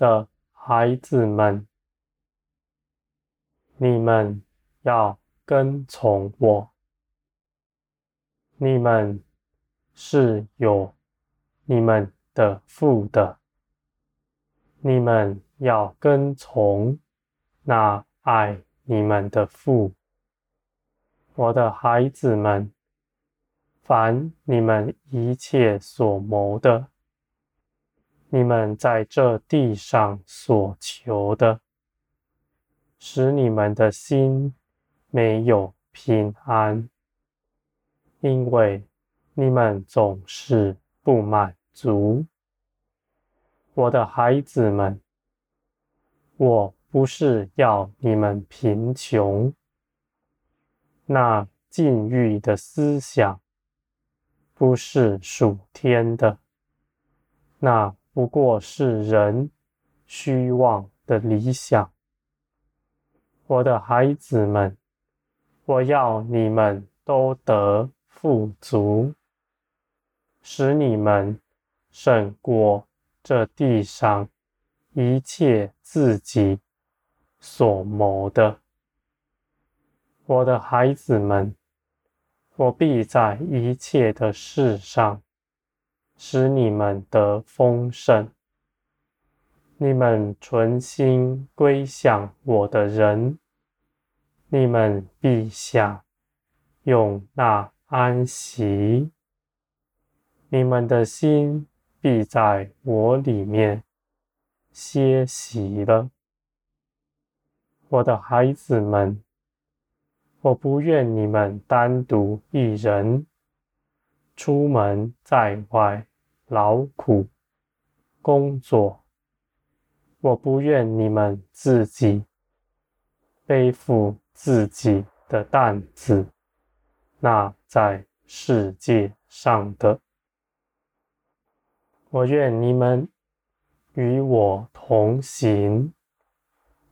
的孩子们，你们要跟从我。你们是有你们的父的，你们要跟从那爱你们的父。我的孩子们，凡你们一切所谋的，你们在这地上所求的，使你们的心没有平安。因为你们总是不满足，我的孩子们，我不是要你们贫穷。那禁欲的思想不是属天的，那不过是人虚妄的理想。我的孩子们，我要你们都得。富足，使你们胜过这地上一切自己所谋的。我的孩子们，我必在一切的事上使你们得丰盛。你们存心归向我的人，你们必享用那。安息，你们的心必在我里面歇息了。我的孩子们，我不愿你们单独一人出门在外劳苦工作，我不愿你们自己背负自己的担子。那在世界上的，我愿你们与我同行，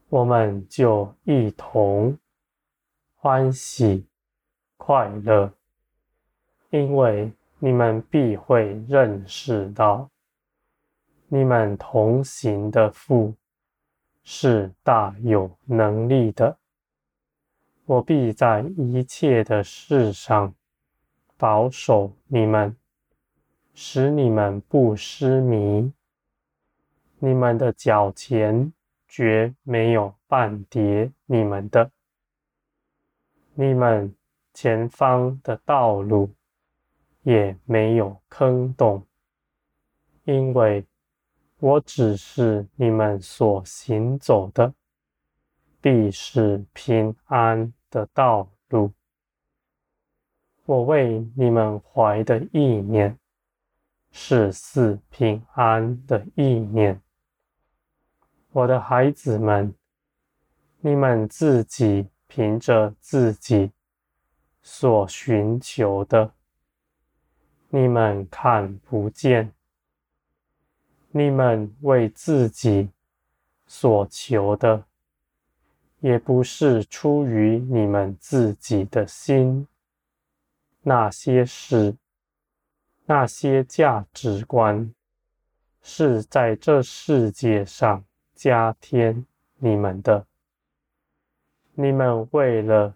我们就一同欢喜快乐，因为你们必会认识到，你们同行的父是大有能力的。我必在一切的事上保守你们，使你们不失迷。你们的脚前绝没有半跌你们的，你们前方的道路也没有坑洞，因为我只是你们所行走的，必是平安的道路，我为你们怀的意念是赐平安的意念。我的孩子们，你们自己凭着自己所寻求的，你们看不见；你们为自己所求的。也不是出于你们自己的心，那些事、那些价值观，是在这世界上加添你们的。你们为了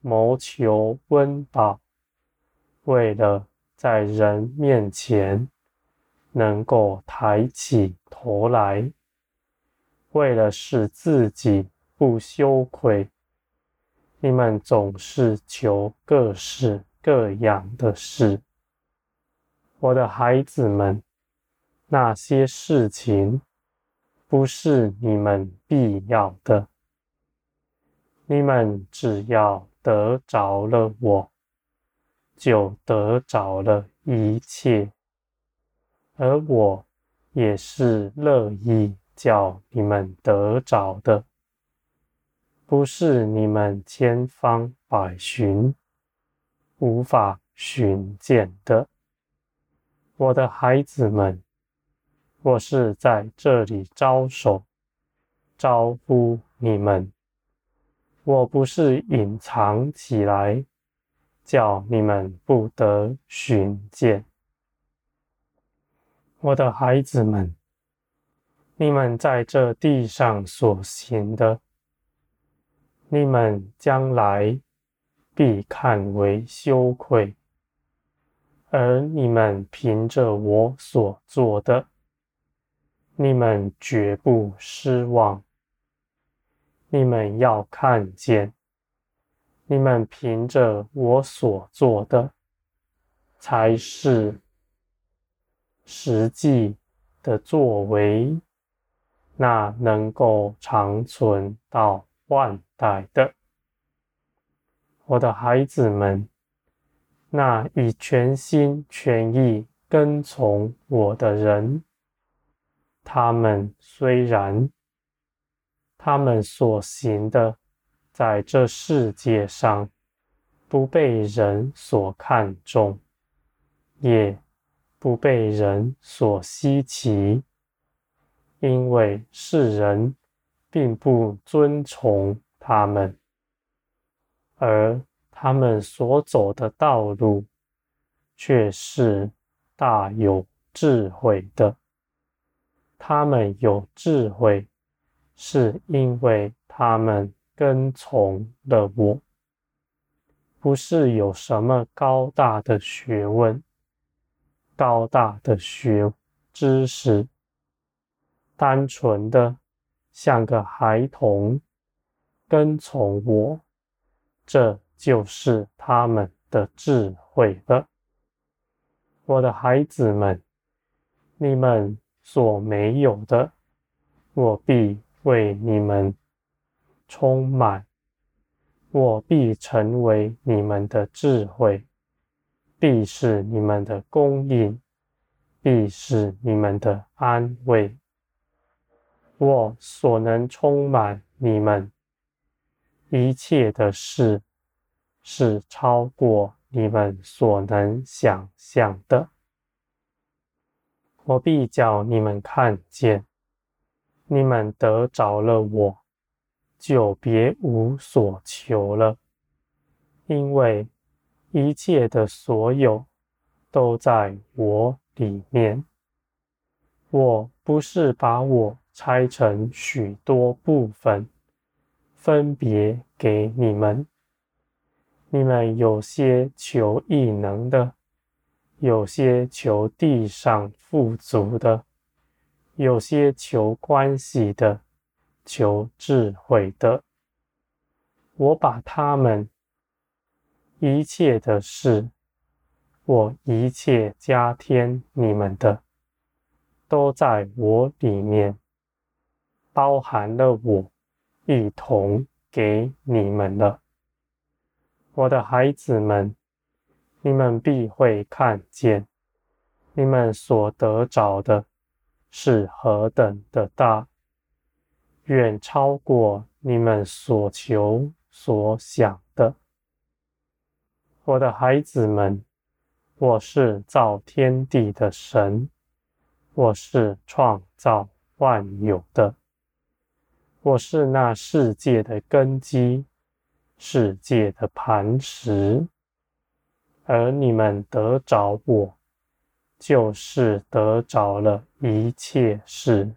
谋求温饱，为了在人面前能够抬起头来，为了使自己。不羞愧，你们总是求各式各样的事。我的孩子们，那些事情不是你们必要的。你们只要得着了我，就得着了一切，而我也是乐意叫你们得着的。不是你们千方百寻无法寻见的，我的孩子们，我是在这里招手招呼你们，我不是隐藏起来叫你们不得寻见，我的孩子们，你们在这地上所行的，你们将来必看为羞愧；而你们凭着我所做的，你们绝不失望。你们要看见，你们凭着我所做的，才是实际的作为。那能够长存到万代的，我的孩子们，那以全心全意跟从我的人，他们虽然他们所行的，在这世界上不被人所看重，也不被人所稀奇。因为世人并不尊崇他们，而他们所走的道路却是大有智慧的。他们有智慧，是因为他们跟从了我，不是有什么高大的学问、高大的学知识。单纯的像个孩童跟从我，这就是他们的智慧了。我的孩子们，你们所没有的，我必为你们充满；我必成为你们的智慧，必是你们的供应，必是你们的安慰。我所能充满你们一切的事，是超过你们所能想象的。我必叫你们看见，你们得着了我，就别无所求了，因为一切的所有都在我里面。我不是把我。拆成许多部分，分别给你们。你们有些求异能的，有些求地上富足的，有些求关系的，求智慧的。我把他们一切的事，我一切加添你们的，都在我里面。包含了我，一同给你们了，我的孩子们，你们必会看见，你们所得着的是何等的大，远超过你们所求所想的。我的孩子们，我是造天地的神，我是创造万有的。我是那世界的根基，世界的磐石，而你们得着我，就是得着了一切事。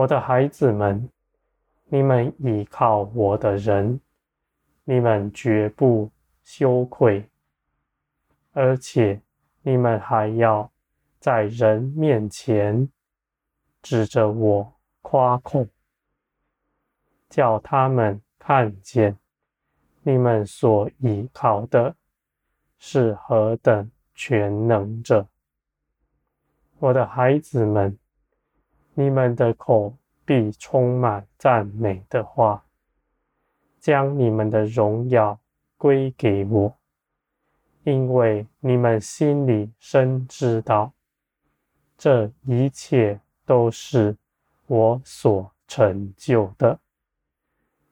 我的孩子们，你们倚靠我的人，你们绝不羞愧，而且你们还要在人面前指着我夸口。叫他们看见，你们所依靠的是何等全能者。我的孩子们，你们的口必充满赞美的话，将你们的荣耀归给我，因为你们心里深知道，这一切都是我所成就的。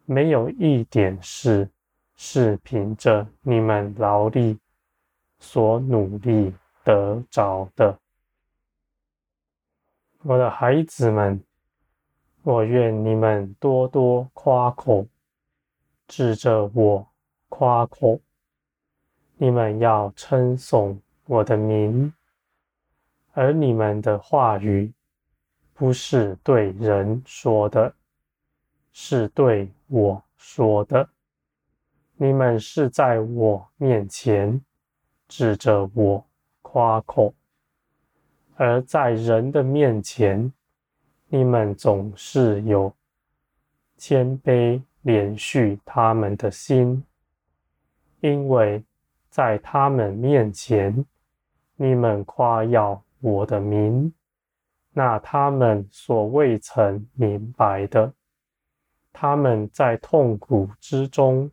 没有一点事是凭着你们劳力所努力得着的，我的孩子们，我愿你们多多夸口，指着我夸口。你们要称颂我的名，而你们的话语不是对人说的，是对我说的。你们是在我面前指着我夸口，而在人的面前，你们总是有谦卑怜恤他们的心，因为在他们面前，你们夸耀我的名，那他们所未曾明白的，他们在痛苦之中。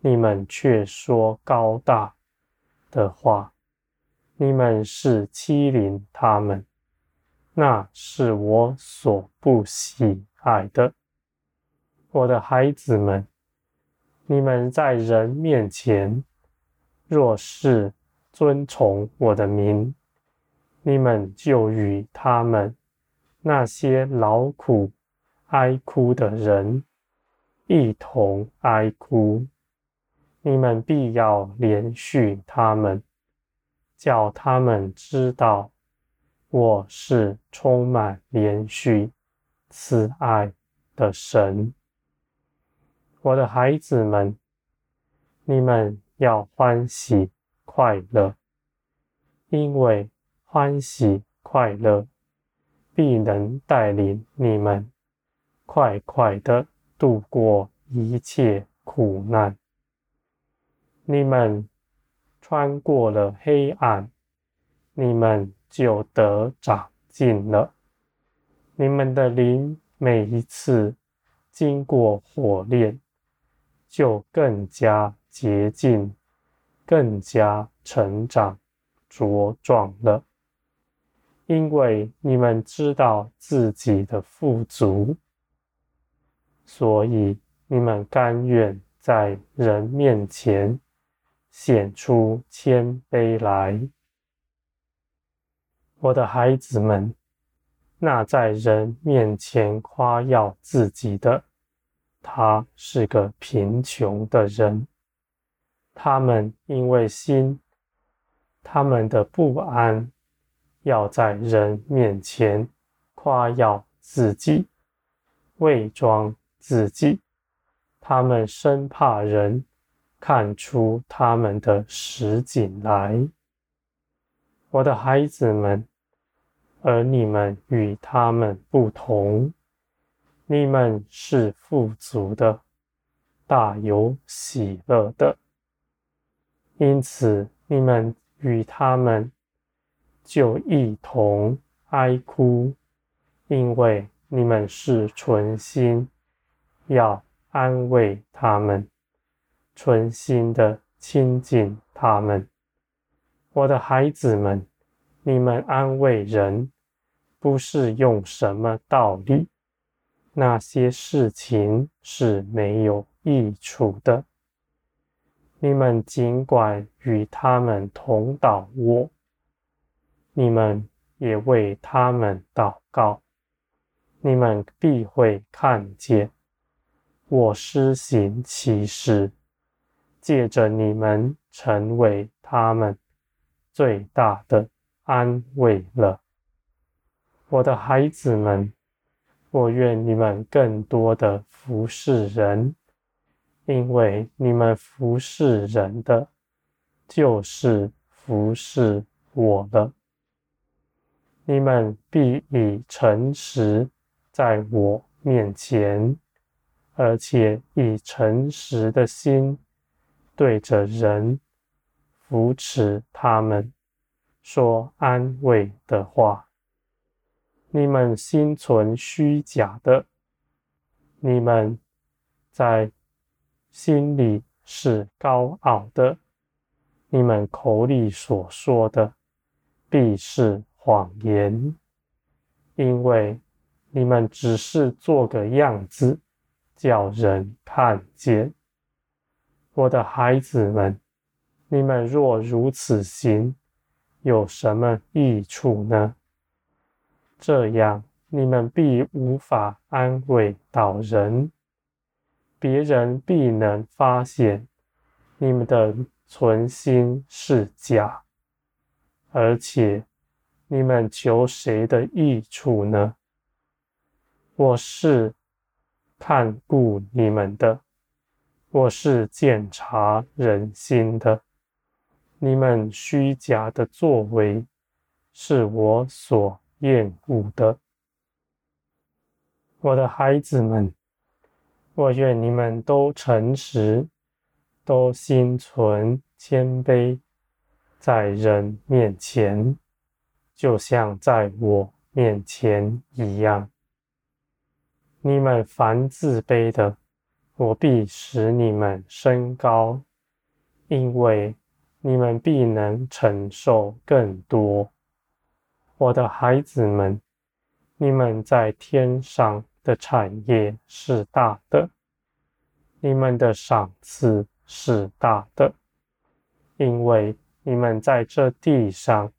你们却说高大的话，你们是欺凌他们，那是我所不喜爱的。我的孩子们，你们在人面前，若是尊崇我的名，你们就与他们那些劳苦哀哭的人一同哀哭。你们必要怜恤他们，叫他们知道我是充满怜恤、慈爱的神。我的孩子们，你们要欢喜快乐，因为欢喜快乐必能带领你们快快的度过一切苦难。你们穿过了黑暗，你们就得长进了。你们的灵每一次经过火炼，就更加洁净，更加成长茁壮了。因为你们知道自己的富足，所以你们甘愿在人面前。显出谦卑来，我的孩子们，那在人面前夸耀自己的，他是个贫穷的人。他们因为心，他们的不安，要在人面前夸耀自己，伪装自己，他们生怕人。看出他们的实景来，我的孩子们，而你们与他们不同，你们是富足的，大有喜乐的，因此你们与他们就一同哀哭，因为你们是存心要安慰他们。存心的亲近他们，我的孩子们，你们安慰人，不是用什么道理，那些事情是没有益处的。你们尽管与他们同祷我，你们也为他们祷告，你们必会看见我施行奇事。借着你们成为他们最大的安慰了，我的孩子们，我愿你们更多的服侍人，因为你们服侍人的，就是服侍我了。你们必以诚实在我面前，而且以诚实的心。对着人扶持他们，说安慰的话。你们心存虚假的，你们在心里是高傲的，你们口里所说的必是谎言，因为你们只是做个样子，叫人看见。我的孩子们，你们若如此行，有什么益处呢？这样，你们必无法安慰到人，别人必能发现你们的存心是假，而且，你们求谁的益处呢？我是看顾你们的，我是检查人心的。你们虚假的作为，是我所厌恶的。我的孩子们，我愿你们都诚实，都心存谦卑，在人面前，就像在我面前一样。你们凡自卑的，我必使你们升高，因为你们必能承受更多。我的孩子们，你们在天上。的产业是大的，你们的赏赐是大的，因为你们在这地上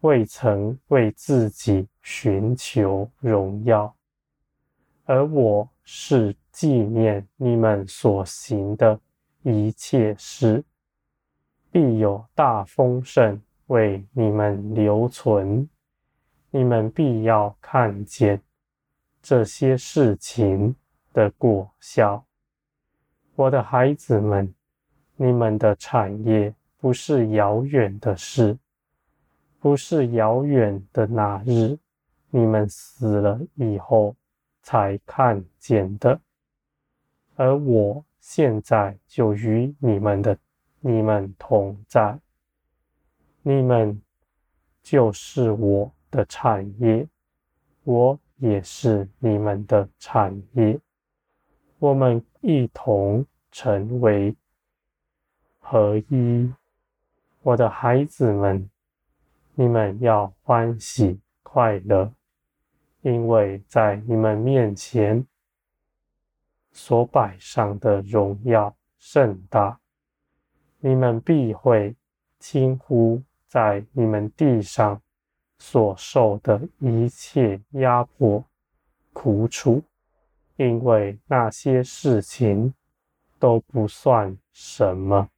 未曾为自己寻求荣耀，而我是纪念你们所行的一切事，必有大丰盛为你们留存，你们必要看见。这些事情的果效，我的孩子们，你们的产业不是遥远的事，不是遥远的那日，你们死了以后才看见的，而我现在就与你们的你们同在，你们就是我的产业，我。也是你们的产业，我们一同成为合一。我的孩子们，你们要欢喜快乐，因为在你们面前所摆上的荣耀甚大，你们必会轻忽在你们地上。所受的一切压迫、苦楚，因为那些事情都不算什么。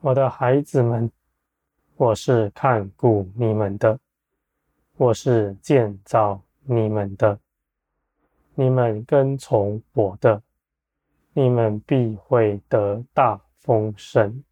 我的孩子们，我是看顾你们的，我是建造你们的。你们跟从我的，你们必会得大丰盛。